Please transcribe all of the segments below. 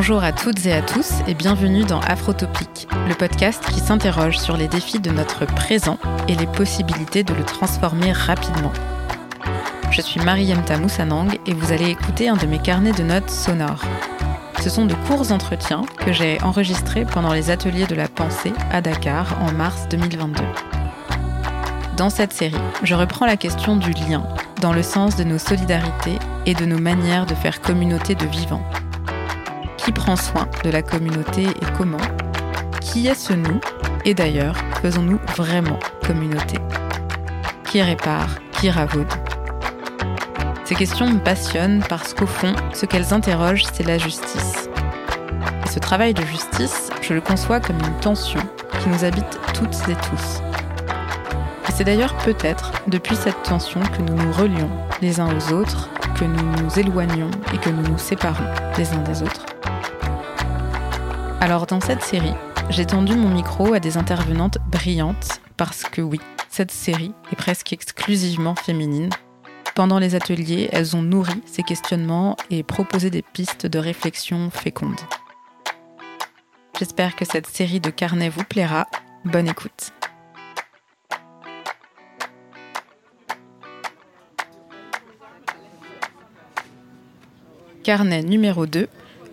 Bonjour à toutes et à tous et bienvenue dans Afrotopique, le podcast qui s'interroge sur les défis de notre présent et les possibilités de le transformer rapidement. Je suis Mariemta Moussanang et vous allez écouter un de mes carnets de notes sonores. Ce sont de courts entretiens que j'ai enregistrés pendant les ateliers de la pensée à Dakar en mars 2022. Dans cette série, je reprends la question du lien, dans le sens de nos solidarités et de nos manières de faire communauté de vivants. Qui prend soin de la communauté et comment Qui est ce nous Et d'ailleurs, faisons-nous vraiment communauté Qui répare Qui ravaude Ces questions me passionnent parce qu'au fond, ce qu'elles interrogent, c'est la justice. Et ce travail de justice, je le conçois comme une tension qui nous habite toutes et tous. Et c'est d'ailleurs peut-être depuis cette tension que nous nous relions les uns aux autres, que nous nous éloignons et que nous nous séparons les uns des autres. Alors dans cette série, j'ai tendu mon micro à des intervenantes brillantes parce que oui, cette série est presque exclusivement féminine. Pendant les ateliers, elles ont nourri ces questionnements et proposé des pistes de réflexion fécondes. J'espère que cette série de carnets vous plaira. Bonne écoute. Carnet numéro 2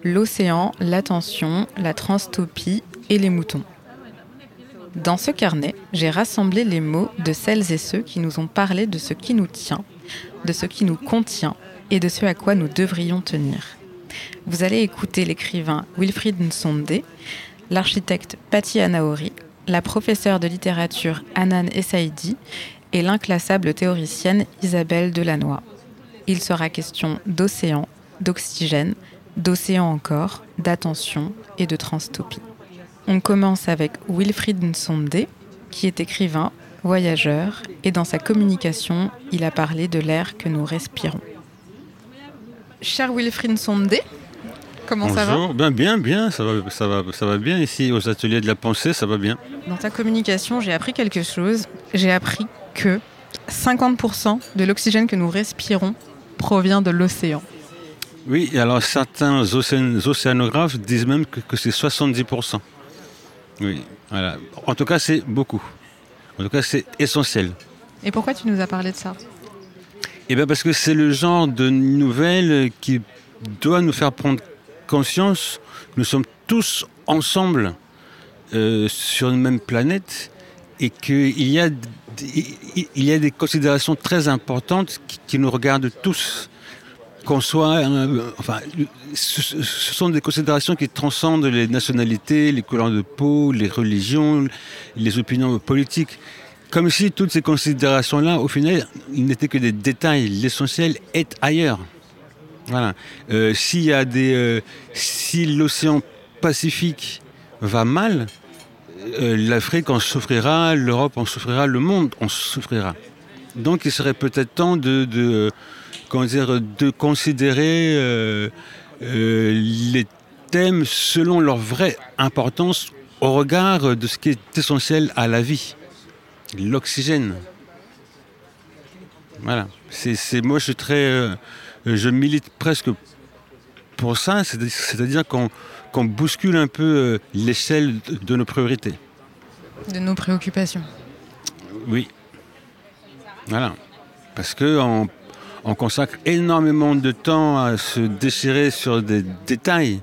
l'océan, l'attention, la transtopie et les moutons. Dans ce carnet, j'ai rassemblé les mots de celles et ceux qui nous ont parlé de ce qui nous tient, de ce qui nous contient et de ce à quoi nous devrions tenir. Vous allez écouter l'écrivain Wilfried Nsonde, l'architecte Patti Anaori, la professeure de littérature Anan Essaidi et l'inclassable théoricienne Isabelle Delannoy. Il sera question d'océan, d'oxygène, d'océan encore, d'attention et de transtopie. On commence avec Wilfried Nsonde, qui est écrivain, voyageur, et dans sa communication, il a parlé de l'air que nous respirons. Cher Wilfried Nsonde, comment ça va ben Bien, bien, ça va, ça, va, ça va bien ici aux ateliers de la pensée, ça va bien. Dans ta communication, j'ai appris quelque chose. J'ai appris que 50% de l'oxygène que nous respirons provient de l'océan. Oui, alors certains océanographes disent même que, c'est 70%. Oui, voilà. En tout cas, c'est beaucoup. En tout cas, c'est essentiel. Et pourquoi tu nous as parlé de ça? Eh bien, parce que c'est le genre de nouvelle qui doit nous faire prendre conscience que nous sommes tous ensemble euh, sur une même planète et qu'il y, a, il y a des considérations très importantes qui nous regardent tous qu'on soit. Euh, enfin, ce, sont des considérations qui transcendent les nationalités, les couleurs de peau, les religions, les opinions politiques. Comme si toutes ces considérations-là, au final, n'étaient que des détails. L'essentiel est ailleurs. Voilà. Euh, s'il y a des, euh, si l'océan Pacifique va mal, l'Afrique en souffrira, l'Europe en souffrira, le monde en souffrira. Donc, il serait peut-être temps de dire, de considérer euh, euh, les thèmes selon leur vraie importance au regard de ce qui est essentiel à la vie, l'oxygène. Voilà. C'est, moi, je suis très, euh, je milite presque pour ça, c'est-à-dire qu'on, bouscule un peu l'échelle de nos priorités. De nos préoccupations. Oui. Voilà. Parce que en on consacre énormément de temps à se déchirer sur des détails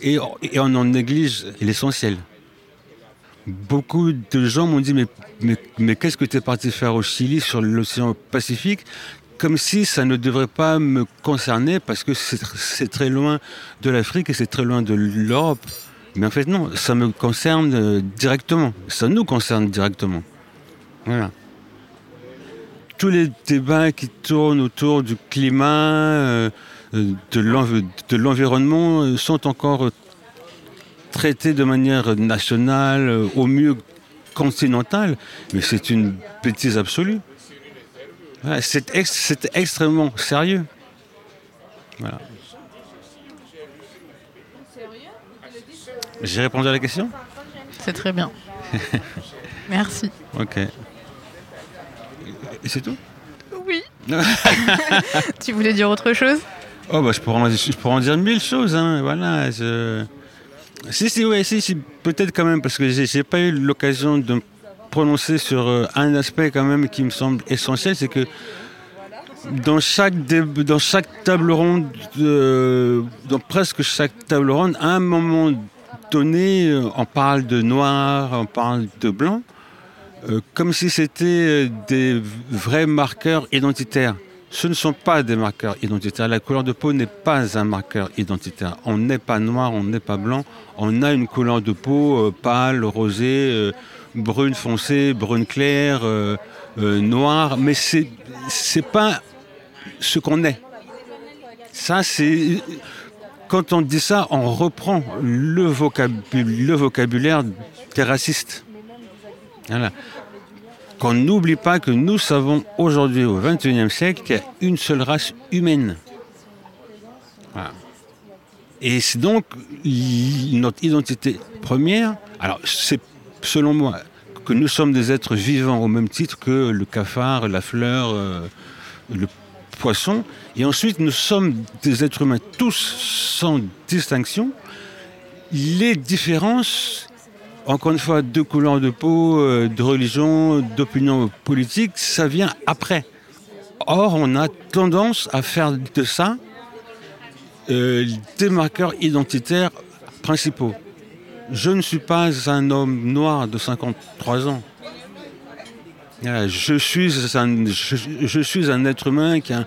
et, on en néglige l'essentiel. Beaucoup de gens m'ont dit mais, mais, qu'est-ce que tu es parti faire au Chili sur l'océan Pacifique? Comme si ça ne devrait pas me concerner parce que c'est très loin de l'Afrique et c'est très loin de l'Europe. Mais en fait non, ça me concerne euh, directement, ça nous concerne directement. Voilà tous les débats qui tournent autour du climat, euh, de l'environnement, euh, sont encore traités de manière nationale, euh, au mieux continentale, mais c'est une bêtise absolue. c'est extrêmement sérieux. J'ai répondu à la question? C'est très bien. Merci. Ok. Et c'est tout? Oui. tu voulais dire autre chose? Oh, bah, je pourrais en, je pourrais en dire mille choses, hein, voilà. je- Si, si, ouais, si, si, peut-être quand même, parce que j'ai pas eu l'occasion de me prononcer sur euh, un aspect quand même qui me semble essentiel, c'est que dans chaque, dé- dans chaque table ronde, euh, dans presque chaque table ronde, à un moment donné, euh, on parle de noir, on parle de blanc, euh, comme si c'était euh, des vrais marqueurs identitaires. Ce ne sont pas des marqueurs identitaires. La couleur de peau n'est pas un marqueur identitaire. On n'est pas noir, on n'est pas blanc. On a une couleur de peau euh, pâle, rosée, brune foncée, brune claire, noire, mais c'est c'est pas ce qu'on est. Ça, c'est quand on dit ça, on reprend le vocabulaire des racistes. Qu'on n'oublie pas que nous savons aujourd'hui, au XXIe siècle, qu'il y a une seule race humaine. Et c'est donc notre identité première. Alors, c'est selon moi que nous sommes des êtres vivants au même titre que le cafard, la fleur, euh, le poisson. Et ensuite, nous sommes des êtres humains, tous sans distinction. Les différences, encore une fois, de couleur de peau, euh, de religion, d'opinion politique, ça vient après. Or, on a tendance à faire de ça euh, des marqueurs identitaires principaux. Je ne suis pas un homme noir de 53 ans. Voilà, je, suis un, je suis un être humain qui, a-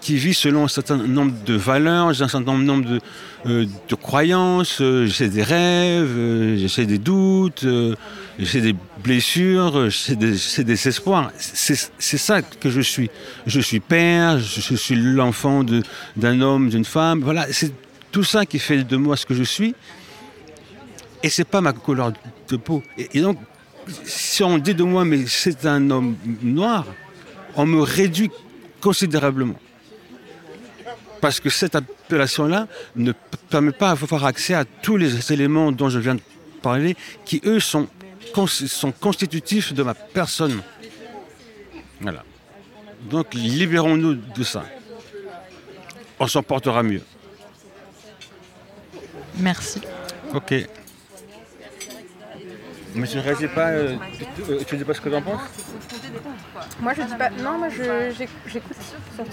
qui- vit selon un certain nombre de valeurs, j'ai un certain nombre de, euh, croyances, euh, j'ai des rêves, euh, j'ai des doutes, j'ai des blessures, j'ai des, espoirs. C'est ça que je suis. Je suis père, je, suis l'enfant d'un homme, d'une femme. Voilà, c'est tout ça qui fait de moi ce que je suis. Et c'est pas ma couleur de peau. Et donc, si on dit de moi, mais c'est un homme noir, on me réduit considérablement. Parce que cette appellation-là ne permet pas d'avoir accès à tous les éléments dont je viens de parler, qui eux sont, cons- sont constitutifs de ma personne. Voilà. Donc libérons-nous de ça. On s'en portera mieux. Merci. Ok. Mais tu ne réagis pas, euh, tu, euh, tu dis pas ce que tu en penses Moi je dis pas. Non, moi j'écoute surtout.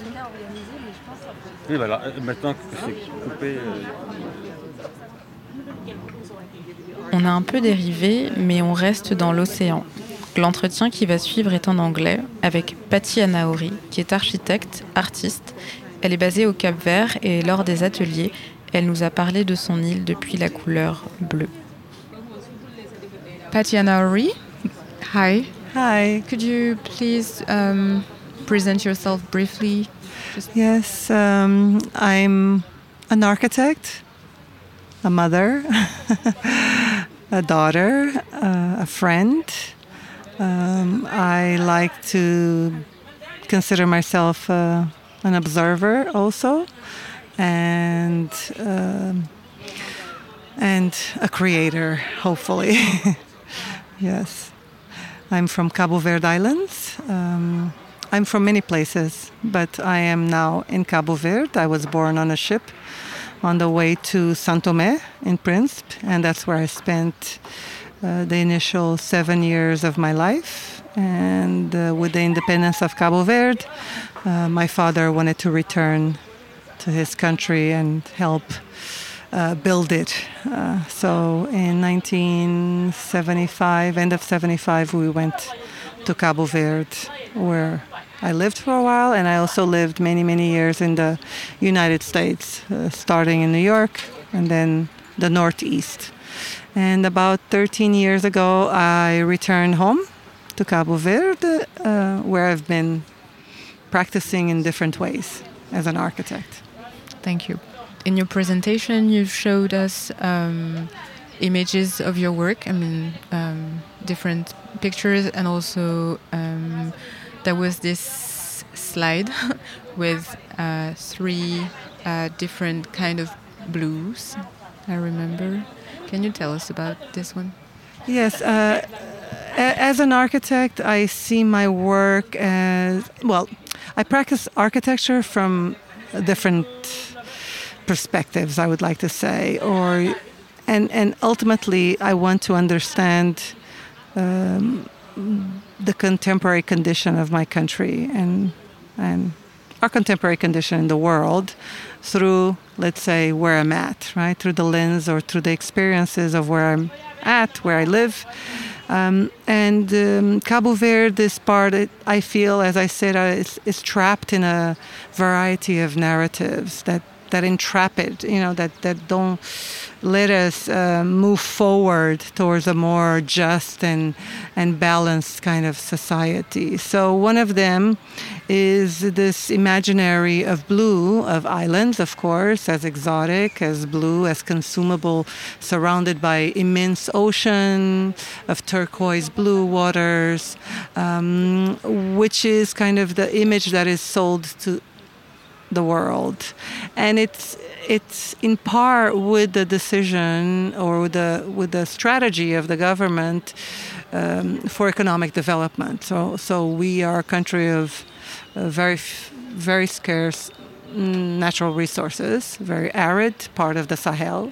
Oui, voilà. euh, Maintenant que c'est coupé. euh, On a un peu dérivé, mais on reste dans l'océan. L'entretien qui va suivre est en anglais avec Patty Anaori, qui est architecte, artiste. Elle est basée au Cap Vert et lors des ateliers, elle nous a parlé de son île depuis la couleur bleue. Patty Anaori, hi. Hi. Could you please um, present yourself briefly? Yes, um, I'm an architect, a mother, a daughter, uh, a friend. Um, I like to consider myself uh, an observer also, and um, and a creator, hopefully. yes, I'm from Cabo Verde Islands. Um, I'm from many places, but I am now in Cabo Verde. I was born on a ship on the way to Santo Tomé in Príncipe, and that's where I spent uh, the initial seven years of my life. And uh, with the independence of Cabo Verde, uh, my father wanted to return to his country and help uh, build it. Uh, so in 1975, end of 75, we went to Cabo Verde, where I lived for a while, and I also lived many, many years in the United States, uh, starting in New York and then the Northeast. And about 13 years ago, I returned home to Cabo Verde, uh, where I've been practicing in different ways as an architect. Thank you. In your presentation, you showed us um, images of your work. I mean, um, different pictures, and also um, there was this slide with uh, three uh, different kind of blues. I remember. Can you tell us about this one? Yes, uh, as an architect, I see my work as well. I practice architecture from different perspectives, I would like to say, or and and ultimately, I want to understand um, the contemporary condition of my country and and our contemporary condition in the world through, let's say, where I'm at, right? Through the lens or through the experiences of where I'm at, where I live. Um, and um, Cabo Verde, this part, it, I feel, as I said, uh, is, is trapped in a variety of narratives that that entrap it, you know, that, that don't let us uh, move forward towards a more just and, and balanced kind of society. So one of them is this imaginary of blue, of islands, of course, as exotic, as blue, as consumable, surrounded by immense ocean, of turquoise blue waters, um, which is kind of the image that is sold to the world, and it's it's in par with the decision or with the with the strategy of the government um, for economic development. So so we are a country of uh, very very scarce natural resources, very arid part of the Sahel.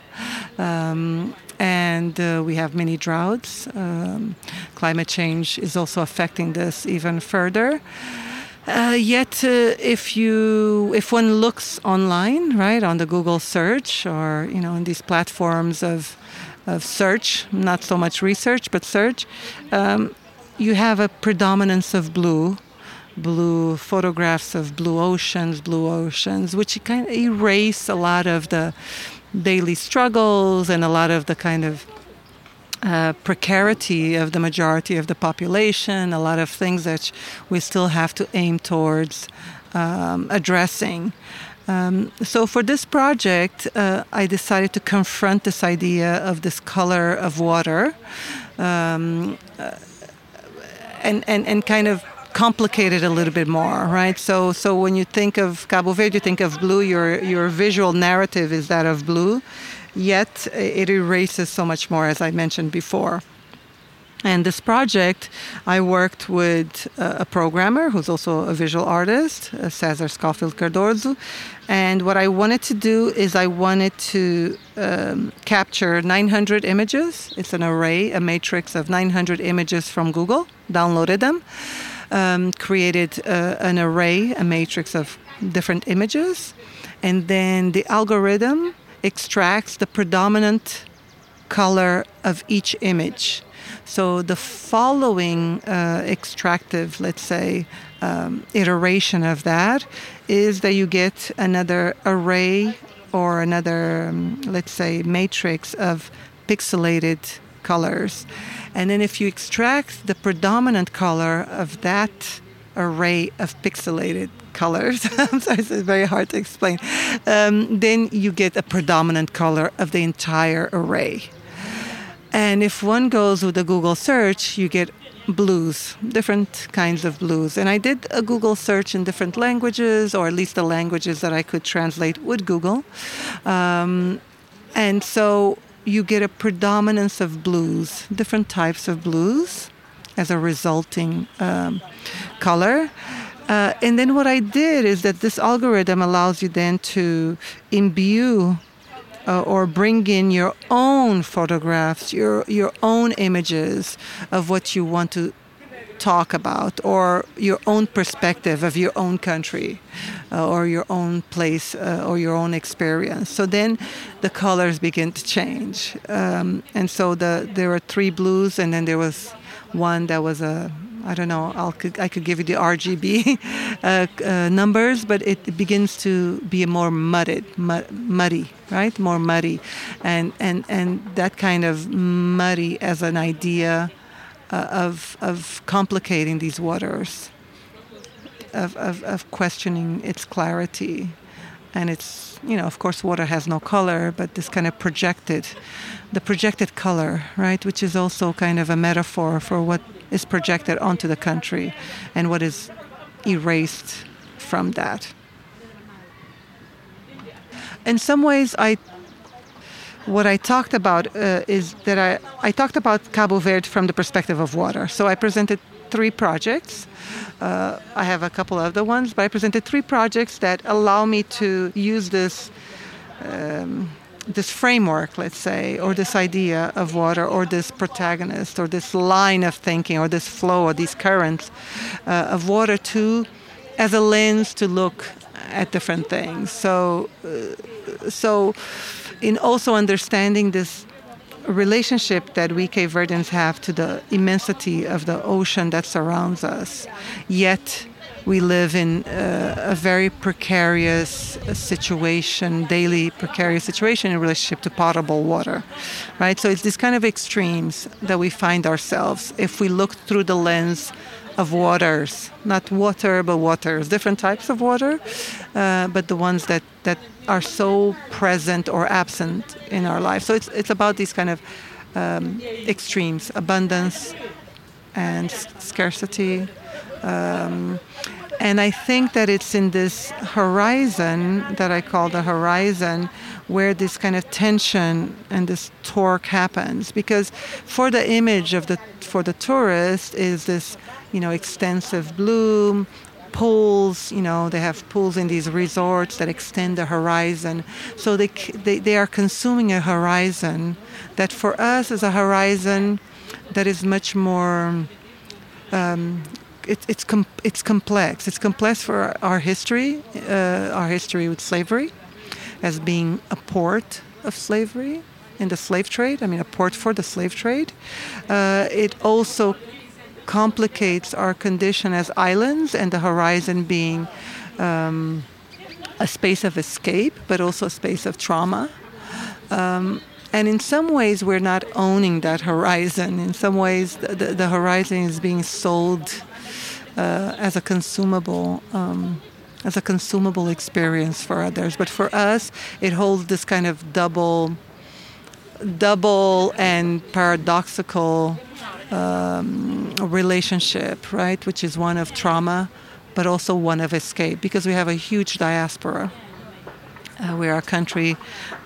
Um, and uh, we have many droughts. Um, climate change is also affecting this even further. Uh, yet, uh, if you if one looks online, right, on the Google search or you know in these platforms of of search, not so much research but search, um, you have a predominance of blue, blue photographs of blue oceans, blue oceans, which kind of erase a lot of the daily struggles and a lot of the kind of uh, precarity of the majority of the population, a lot of things that we still have to aim towards um, addressing. Um, so for this project, uh, I decided to confront this idea of this color of water, um, uh, and and and kind of complicate it a little bit more, right? So so when you think of Cabo Verde, you think of blue. Your your visual narrative is that of blue, yet it erases so much more, as I mentioned before. And this project, I worked with a programmer who's also a visual artist, uh, Cesar Schofield Cardozo. And what I wanted to do is I wanted to um, capture 900 images. It's an array, a matrix of 900 images from Google, downloaded them, um, created uh, an array, a matrix of different images. And then the algorithm extracts the predominant color of each image. So the following uh, extractive, let's say, um, iteration of that is that you get another array or another, um, let's say, matrix of pixelated colors. And then if you extract the predominant color of that array of pixelated colors. I'm sorry, it's very hard to explain. Um, then you get a predominant color of the entire array. And if one goes with a Google search, you get blues, different kinds of blues. And I did a Google search in different languages, or at least the languages that I could translate with Google. Um, and so you get a predominance of blues, different types of blues as a resulting um, color. Uh, and then what I did is that this algorithm allows you then to imbue uh, or bring in your own photographs, your your own images of what you want to talk about, or your own perspective of your own country, uh, or your own place, uh, or your own experience. So then, the colors begin to change, um, and so the there were three blues, and then there was one that was a I don't know. I'll, I could give you the RGB uh, uh, numbers, but it begins to be more mudded, muddy, right? More muddy, and and and that kind of muddy as an idea uh, of of complicating these waters, of, of of questioning its clarity, and it's you know of course water has no color, but this kind of projected, the projected color, right, which is also kind of a metaphor for what is projected onto the country and what is erased from that. In some ways, I what I talked about uh, is that I, I talked about Cabo Verde from the perspective of water. So I presented three projects. Uh, I have a couple other ones, but I presented three projects that allow me to use this. Um, this framework, let's say, or this idea of water, or this protagonist, or this line of thinking, or this flow, or these currents uh, of water too, as a lens to look at different things. So, uh, so in also understanding this relationship that we Cape Verdeans have to the immensity of the ocean that surrounds us, yet we live in uh, a very precarious situation, daily precarious situation in relationship to potable water, right? So it's these kind of extremes that we find ourselves if we look through the lens of waters, not water, but waters, different types of water, uh, but the ones that, that are so present or absent in our life. So it's, it's about these kind of um, extremes abundance and scarcity. Um, and I think that it's in this horizon that I call the horizon where this kind of tension and this torque happens. Because for the image of the for the tourist is this, you know, extensive bloom, pools, you know, they have pools in these resorts that extend the horizon. So they, they, they are consuming a horizon that for us is a horizon that is much more um, it, it's com- it's complex. It's complex for our, history, uh, our history with slavery, as being a port of slavery in the slave trade. I mean, a port for the slave trade. Uh, it also complicates our condition as islands, and the horizon being. Um, a space of escape, but also a space of trauma. Um, and in some ways, we're not owning that horizon. In some ways, the, the, the horizon is being sold uh, as a consumable. Um, as a consumable experience for others, but for us, it holds this kind of double, double and paradoxical um, relationship, right? Which is one of trauma, but also one of escape, because we have a huge diaspora. Uh, we are a country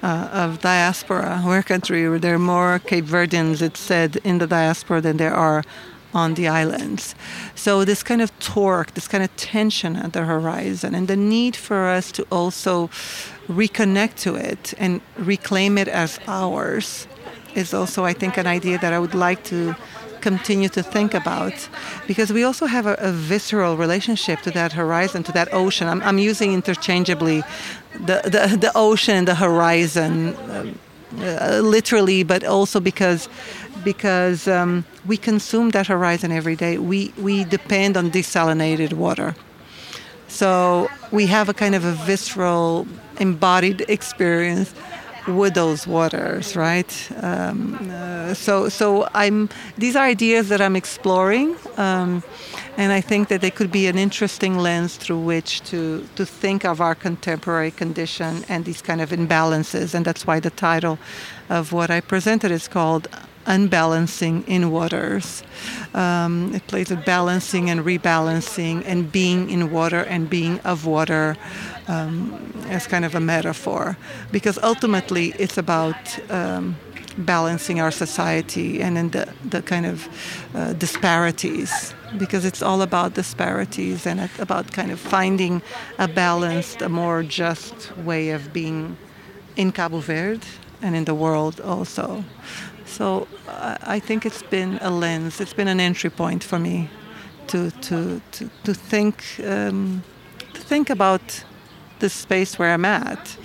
uh, of diaspora. We're a country where there are more Cape Verdeans, it's said, in the diaspora than there are on the islands. So this kind of torque, this kind of tension at the horizon, and the need for us to also reconnect to it and reclaim it as ours is also, I think, an idea that I would like to continue to think about because we also have a, a visceral relationship to that horizon, to that ocean. I'm, I'm using interchangeably the, the, the ocean and the horizon. Uh, uh, literally, but also because because um, we consume that horizon every day. We we depend on desalinated water, so we have a kind of a visceral, embodied experience with those waters, right? Um, uh, so, so I'm. These are ideas that I'm exploring, um, and I think that they could be an interesting lens through which to to think of our contemporary condition and these kind of imbalances, and that's why the title of what I presented is called unbalancing in waters. Um, it plays with balancing and rebalancing and being in water and being of water um, as kind of a metaphor. Because ultimately it's about um, balancing our society and in the, the kind of uh, disparities. Because it's all about disparities and about kind of finding a balanced, a more just way of being in Cabo Verde and in the world also. So I think it's been a lens, it's been an entry point for me to, to, to, to think, um, to think about the space where I'm at.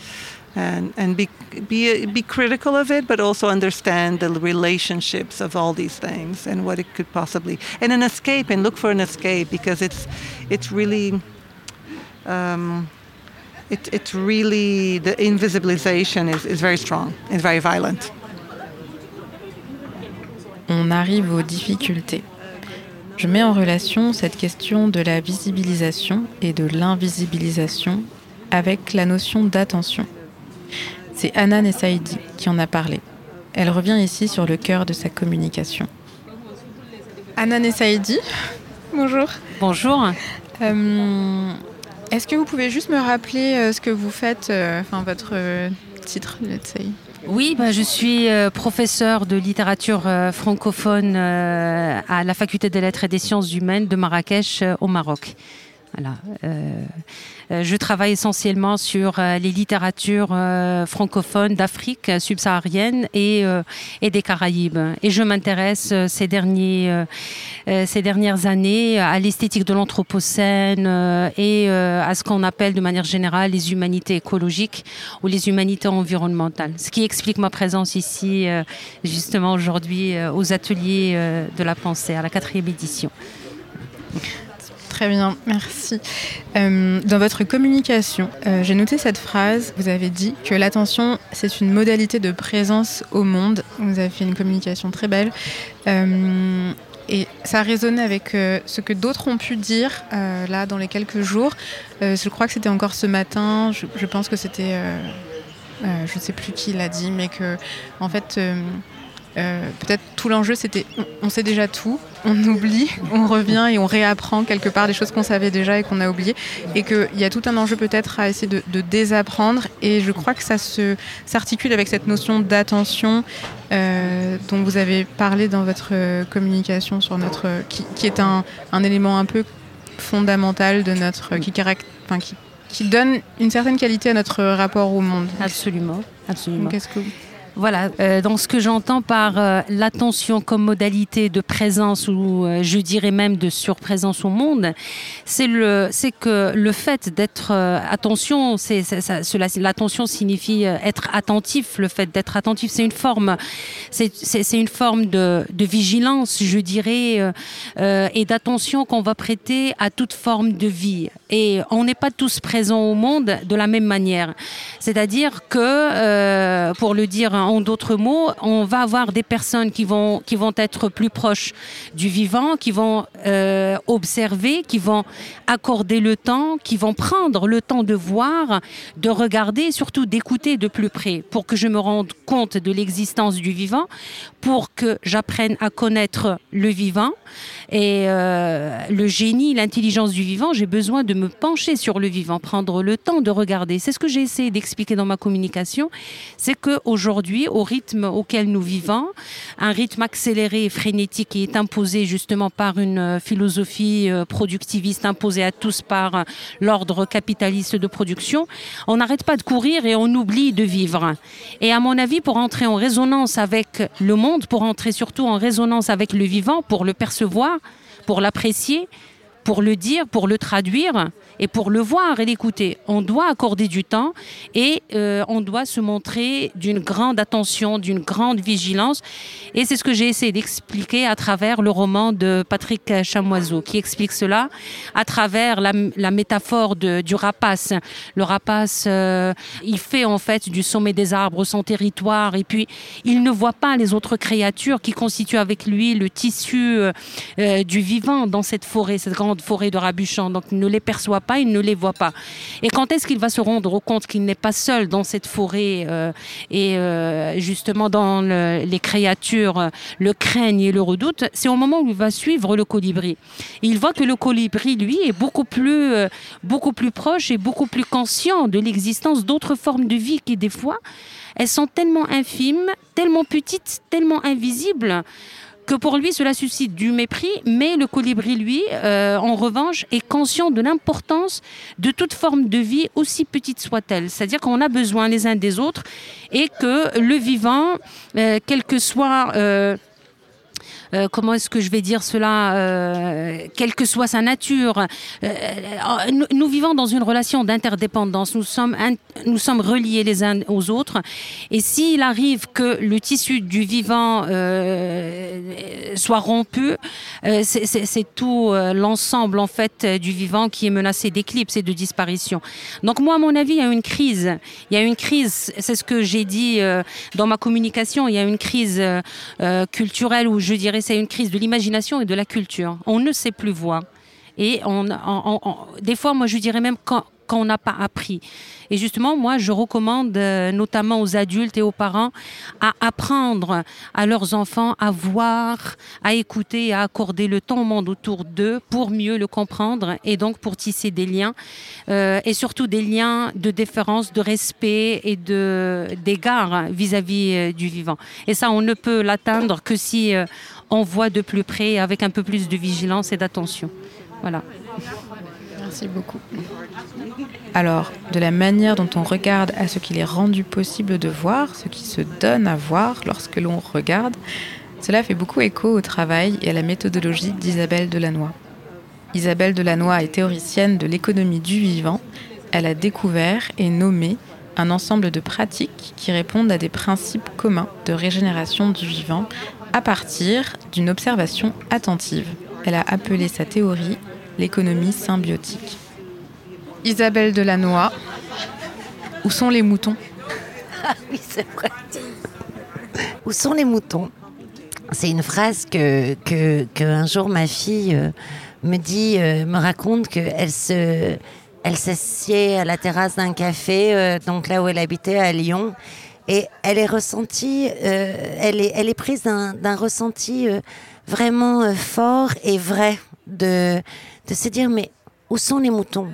And, and be, be, be critical of it, but also understand the relationships of all these things and what it could possibly, and an escape, and look for an escape because it's, it's really, um, it, it's really, the invisibilization is, is very strong, it's very violent. On arrive aux difficultés. Je mets en relation cette question de la visibilisation et de l'invisibilisation avec la notion d'attention. C'est Anna Nessaidi qui en a parlé. Elle revient ici sur le cœur de sa communication. Anna Nessaidi, bonjour. Bonjour. Euh, est-ce que vous pouvez juste me rappeler euh, ce que vous faites, euh, enfin votre titre, let's say Oui, bah, je suis euh, professeur de littérature euh, francophone euh, à la faculté des lettres et des sciences humaines de Marrakech au Maroc. Voilà. Euh, je travaille essentiellement sur euh, les littératures euh, francophones d'Afrique subsaharienne et, des Caraïbes. Et je m'intéresse ces, ces dernières années à l'esthétique de l'Anthropocène et à ce qu'on appelle de manière générale les humanités écologiques ou les humanités environnementales. Ce qui explique ma présence ici, justement aujourd'hui, aux ateliers de la pensée, à la quatrième édition. Très bien, merci. Euh, dans votre communication, euh, j'ai noté cette phrase. Vous avez dit que l'attention, c'est une modalité de présence au monde. Vous avez fait une communication très belle. Euh, et ça résonnait avec ce que d'autres ont pu dire là dans les quelques jours. je crois que c'était encore ce matin. Je, je pense que c'était, je ne sais plus qui l'a dit, mais que en fait euh, peut-être tout l'enjeu, c'était on, sait déjà tout, on oublie, on revient et on réapprend quelque part des choses qu'on savait déjà et qu'on a oubliées. Et qu'il y a tout un enjeu peut-être à essayer de, désapprendre. Et je crois que ça s'articule avec cette notion d'attention euh, dont vous avez parlé dans votre communication sur notre, qui, est un, élément un peu fondamental de notre, qui, enfin, qui, qui donne une certaine qualité à notre rapport au monde. Absolument, absolument. Qu'est-ce que voilà, euh, dans ce que j'entends par euh, l'attention comme modalité de présence ou euh, je dirais même de surprésence au monde, c'est le, c'est que le fait d'être attention, c'est, l'attention signifie être attentif. Le fait d'être attentif, c'est une forme, c'est, une forme de, de, vigilance, je dirais, et d'attention qu'on va prêter à toute forme de vie. Et on n'est pas tous présents au monde de la même manière. C'est-à-dire que, pour le dire en d'autres mots, on va avoir des personnes qui vont, qui vont être plus proches du vivant, qui vont euh, observer, qui vont accorder le temps, qui vont prendre le temps de voir, de regarder, surtout d'écouter de plus près, pour que je me rende compte de l'existence du vivant, pour que j'apprenne à connaître le vivant et euh, le génie, l'intelligence du vivant. J'ai besoin de me pencher sur le vivant, prendre le temps de regarder. C'est ce que j'ai essayé d'expliquer dans ma communication, c'est au rythme auquel nous vivons, un rythme accéléré et frénétique qui est imposé justement par une euh, philosophie euh, productiviste imposée à tous par euh, l'ordre capitaliste de production, on n'arrête pas de courir et on oublie de vivre. Et à mon avis, pour entrer en résonance avec le monde, pour entrer surtout en résonance avec le vivant, pour le percevoir, pour l'apprécier, pour le dire, pour le traduire, et pour le voir et l'écouter, on doit accorder du temps et euh, on doit se montrer d'une grande attention, d'une grande vigilance. Et c'est ce que j'ai essayé d'expliquer à travers le roman de Patrick Chamoiseau, qui explique cela à travers la, métaphore du rapace. Le rapace, euh, il fait en fait du sommet des arbres son territoire et puis il ne voit pas les autres créatures qui constituent avec lui le tissu euh, du vivant dans cette forêt, cette grande forêt de Rabuchan. Donc il ne les perçoit pas il ne les voit pas. Et quand est-ce qu'il va se rendre compte qu'il n'est pas seul dans cette forêt euh, et euh, justement dans les créatures le craignent et le redoutent? C'est au moment où il va suivre le colibri. il voit que le colibri, lui, est beaucoup plus, euh, beaucoup plus proche et beaucoup plus conscient de l'existence d'autres formes de vie qui, des fois, elles sont tellement infimes, tellement petites, tellement invisibles que pour lui cela suscite du mépris, mais le colibri, lui, euh, en revanche, est conscient de l'importance de toute forme de vie, aussi petite soit-elle. C'est-à-dire qu'on a besoin les uns des autres et que le vivant, euh, quel que soit... Euh, euh, comment est-ce que je vais dire cela, euh, quelle que soit sa nature. Euh, nous, vivons dans une relation d'interdépendance. Nous sommes, nous sommes reliés les uns aux autres. Et s'il arrive que le tissu du vivant soit rompu, c'est tout l'ensemble en fait du vivant qui est menacé d'éclipse et de disparition. Donc moi, à mon avis, il y a une crise. Il y a une crise. C'est ce que j'ai dit dans ma communication. Il y a une crise culturelle où je dirais c'est une crise de l'imagination et de la culture. On ne sait plus voir. Et on, des fois, moi, je dirais même quand, quand on n'a pas appris. Et justement, moi, je recommande euh, notamment aux adultes et aux parents à apprendre à leurs enfants à voir, à écouter, à accorder le temps au monde autour d'eux pour mieux le comprendre et donc pour tisser des liens euh, et surtout des liens de déférence, de respect et de d'égard vis-à-vis euh, du vivant. Et ça, on ne peut l'atteindre que si on voit de plus près avec un peu plus de vigilance et d'attention. Voilà. Merci beaucoup. Alors, de la manière dont on regarde à ce qu'il est rendu possible de voir, ce qui se donne à voir lorsque l'on regarde, cela fait beaucoup écho au travail et à la méthodologie d'Isabelle Delannoy. Isabelle Delannoy est théoricienne de l'économie du vivant. Elle a découvert et nommé un ensemble de pratiques qui répondent à des principes communs de régénération du vivant à partir d'une observation attentive. Elle a appelé sa théorie l'économie symbiotique. Isabelle Delannoy, où sont les moutons? Ah oui, c'est vrai. Où sont les moutons? C'est une phrase que, que, un jour ma fille euh, me dit, euh, me raconte qu'elle se, elle s'assied à la terrasse d'un café, euh, donc là où elle habitait à Lyon, et elle est ressentie, elle, est, elle est prise d'un ressenti vraiment fort et vrai de, de se dire mais où sont les moutons?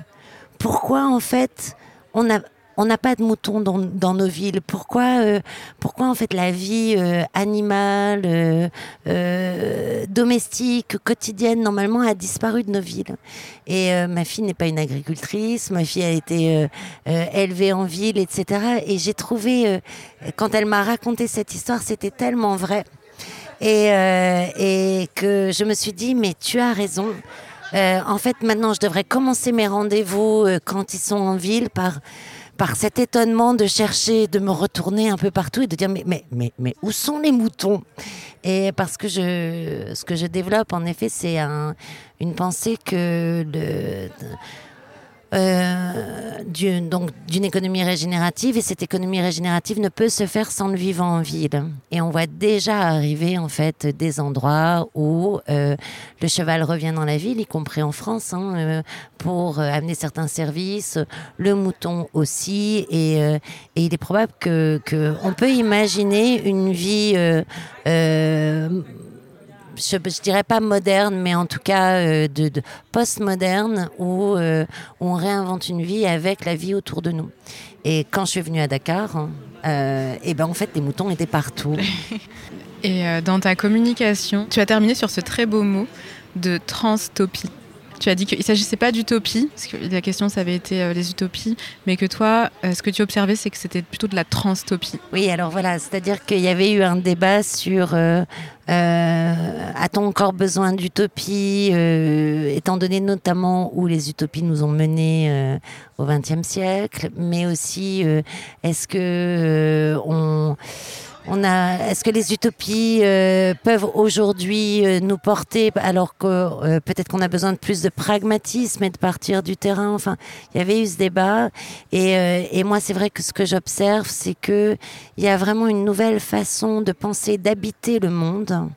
Pourquoi en fait on n'a on n'a pas de moutons dans, dans nos villes? Pourquoi, euh, pourquoi en fait la vie euh, animale, euh, domestique, quotidienne normalement a disparu de nos villes? Et ma fille n'est pas une agricultrice, ma fille a été élevée en ville, etc. Et j'ai trouvé, quand elle m'a raconté cette histoire, c'était tellement vrai. Et, et que je me suis dit, mais tu as raison. Euh, en fait, maintenant, je devrais commencer mes rendez-vous euh, quand ils sont en ville par par cet étonnement de chercher, de me retourner un peu partout et de dire mais mais mais, mais où sont les moutons? Et parce que je ce que je développe en effet, c'est un, une pensée que le euh, d'une économie régénérative et cette économie régénérative ne peut se faire sans le vivant en ville. Et on voit déjà arriver en fait des endroits où euh, le cheval revient dans la ville, y compris en France, hein, euh, pour amener certains services, le mouton aussi, et, et il est probable que, que, on peut imaginer une vie je, je dirais pas moderne, mais en tout cas euh, de, de post-moderne, où, euh, on réinvente une vie avec la vie autour de nous. Et quand je suis venue à Dakar, et euh, eh ben en fait, les moutons étaient partout. Et dans ta communication, tu as terminé sur ce très beau mot de transtopie. Tu as dit qu'il ne s'agissait pas d'utopie, parce que la question, ça avait été euh, les utopies, mais que toi, euh, ce que tu observais, c'est que c'était plutôt de la transtopie. Oui, alors voilà, c'est-à-dire qu'il y avait eu un débat sur euh, a-t-on encore besoin d'utopie, étant donné notamment où les utopies nous ont menés au XXe siècle, mais aussi est-ce que on on a, est-ce que les utopies euh, peuvent aujourd'hui euh, nous porter alors que euh, peut-être qu'on a besoin de plus de pragmatisme et de partir du terrain? Enfin, il y avait eu ce débat et, et moi c'est vrai que ce que j'observe c'est que il y a vraiment une nouvelle façon de penser, d'habiter le monde.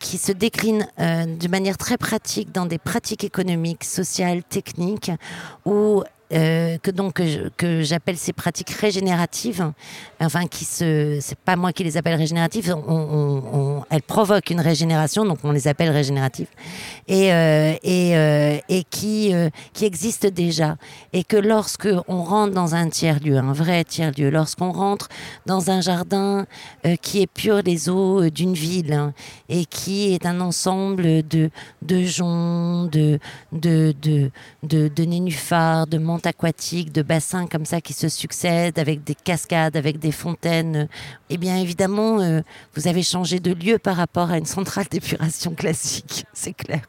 qui se décline de manière très pratique dans des pratiques économiques, sociales, techniques, où euh, que donc que j'appelle ces pratiques régénératives, enfin qui se, c'est pas moi qui les appelle régénératives, elles provoquent une régénération, donc on les appelle régénératives, et euh, et, euh, et qui qui existent déjà, et que lorsque on rentre dans un tiers lieu, un vrai tiers lieu, lorsqu'on rentre dans un jardin qui épure les eaux d'une ville hein, et qui est un ensemble de de joncs, de de de de, de nénuphars, de aquatiques, de bassins comme ça qui se succèdent avec des cascades, avec des fontaines, eh bien évidemment, euh, vous avez changé de lieu par rapport à une centrale d'épuration classique, c'est clair.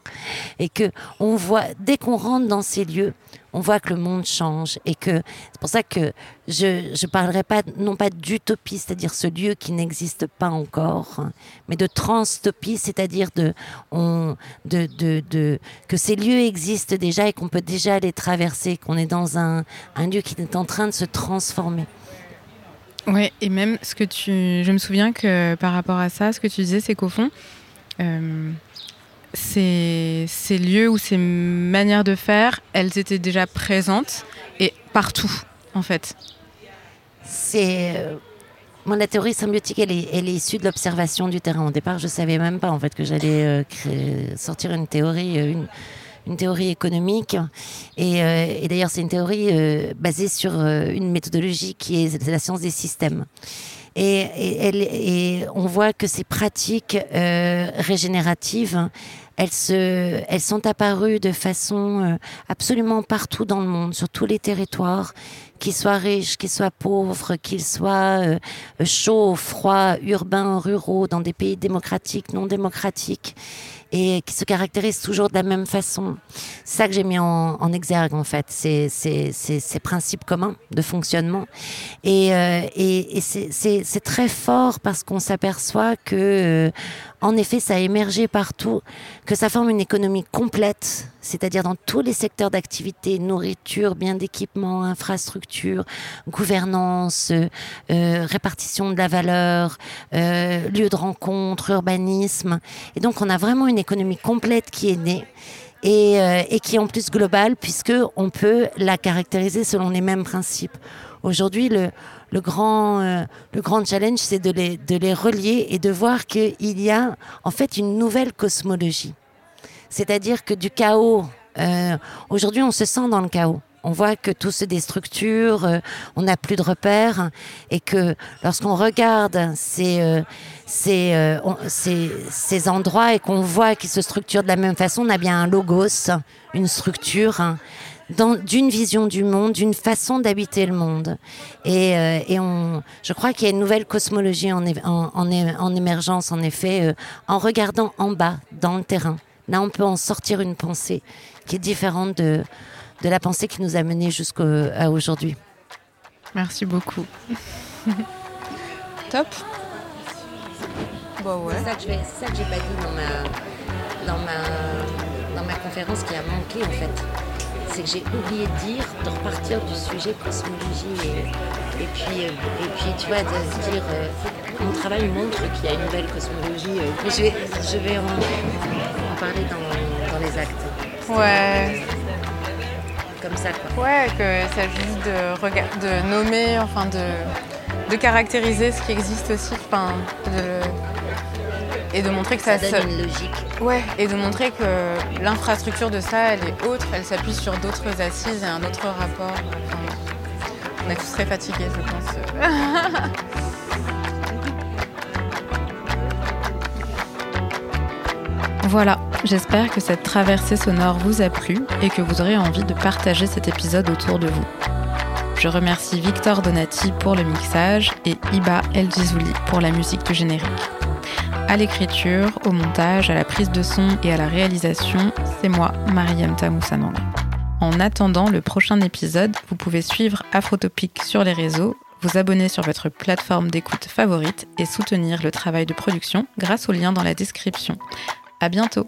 Et que on voit, dès qu'on rentre dans ces lieux, on voit que le monde change et que c'est pour ça que je ne parlerai pas non pas d'utopie, c'est-à-dire ce lieu qui n'existe pas encore, mais de transtopie, c'est-à-dire de, de, de, de, que ces lieux existent déjà et qu'on peut déjà les traverser, qu'on est dans un, un lieu qui est en train de se transformer. Ouais, et même ce que tu, je me souviens que par rapport à ça, ce que tu disais, c'est qu'au fond, euh, ces, lieux ou ces manières de faire, elles étaient déjà présentes et partout, en fait C'est. euh, moi, la théorie symbiotique, elle est, issue de l'observation du terrain. Au départ, je savais même pas en fait que j'allais euh, sortir une théorie, euh, une, théorie économique. Et, euh, et d'ailleurs, c'est une théorie basée sur une méthodologie qui est, la science des systèmes. Et, et, et on voit que ces pratiques euh, régénératives, elles, se, elles sont apparues de façon euh, absolument partout dans le monde, sur tous les territoires, qu'ils soient riches, qu'ils soient pauvres, qu'ils soient euh, chauds, froids, urbains, ruraux, dans des pays démocratiques, non démocratiques, et qui se caractérisent toujours de la même façon. C'est ça que j'ai mis en, en exergue, en fait, ces, ces, ces, ces principes communs de fonctionnement. Et, euh, et, et c'est très fort parce qu'on s'aperçoit que, euh, en effet, ça a émergé partout, que ça forme une économie complète, c'est-à-dire dans tous les secteurs d'activité, nourriture, biens d'équipement, infrastructure, gouvernance, euh, euh, répartition de la valeur, euh, lieu de rencontre, urbanisme. Et donc, on a vraiment une économie complète qui est née et, euh, et qui est en plus globale puisque on peut la caractériser selon les mêmes principes. Aujourd'hui, le, euh, grand challenge, c'est de les, relier et de voir qu'il y a en fait une nouvelle cosmologie. C'est-à-dire que du chaos, euh, aujourd'hui on se sent dans le chaos. On voit que tout se déstructure, on n'a plus de repères, et que lorsqu'on regarde ces, ces, euh, ces, endroits et qu'on voit qu'ils se structurent de la même façon, on a bien un logos, une structure. hein, d'une vision du monde, d'une façon d'habiter le monde. Et, euh, et on, je crois qu'il y a une nouvelle cosmologie en, en, en émergence, en effet, euh, en regardant en bas, dans le terrain. Là, on peut en sortir une pensée qui est différente de, de la pensée qui nous a menés jusqu'à aujourd'hui. Merci beaucoup. Top. Ouais. C'est ça que j'ai pas dit dans ma, dans ma, dans ma conférence qui a manqué en fait. C'est que j'ai oublié de dire, de repartir du sujet cosmologie et, et puis, euh, et puis tu vois, de se dire, euh, mon travail montre qu'il y a une nouvelle cosmologie. euh, je vais, je vais en, en parler dans, dans les actes, Ouais. comme ça quoi. Ouais, que ça juste de, de nommer, enfin de, de caractériser ce qui existe aussi, enfin, de- et de montrer que ça, Ça se- donne une logique. ouais, et de montrer que l'infrastructure de ça, elle est autre, elle s'appuie sur d'autres assises et un autre rapport. Enfin, on est tous très fatigués, je pense. Voilà, j'espère que cette traversée sonore vous a plu et que vous aurez envie de partager cet épisode autour de vous. Je remercie Victor Donati pour le mixage et Iba El Gizouli pour la musique du générique. À l'écriture, au montage, à la prise de son et à la réalisation, c'est moi, Mariam Tamoussanang. En attendant le prochain épisode, vous pouvez suivre Afrotopic sur les réseaux, vous abonner sur votre plateforme d'écoute favorite et soutenir le travail de production grâce au lien dans la description. À bientôt!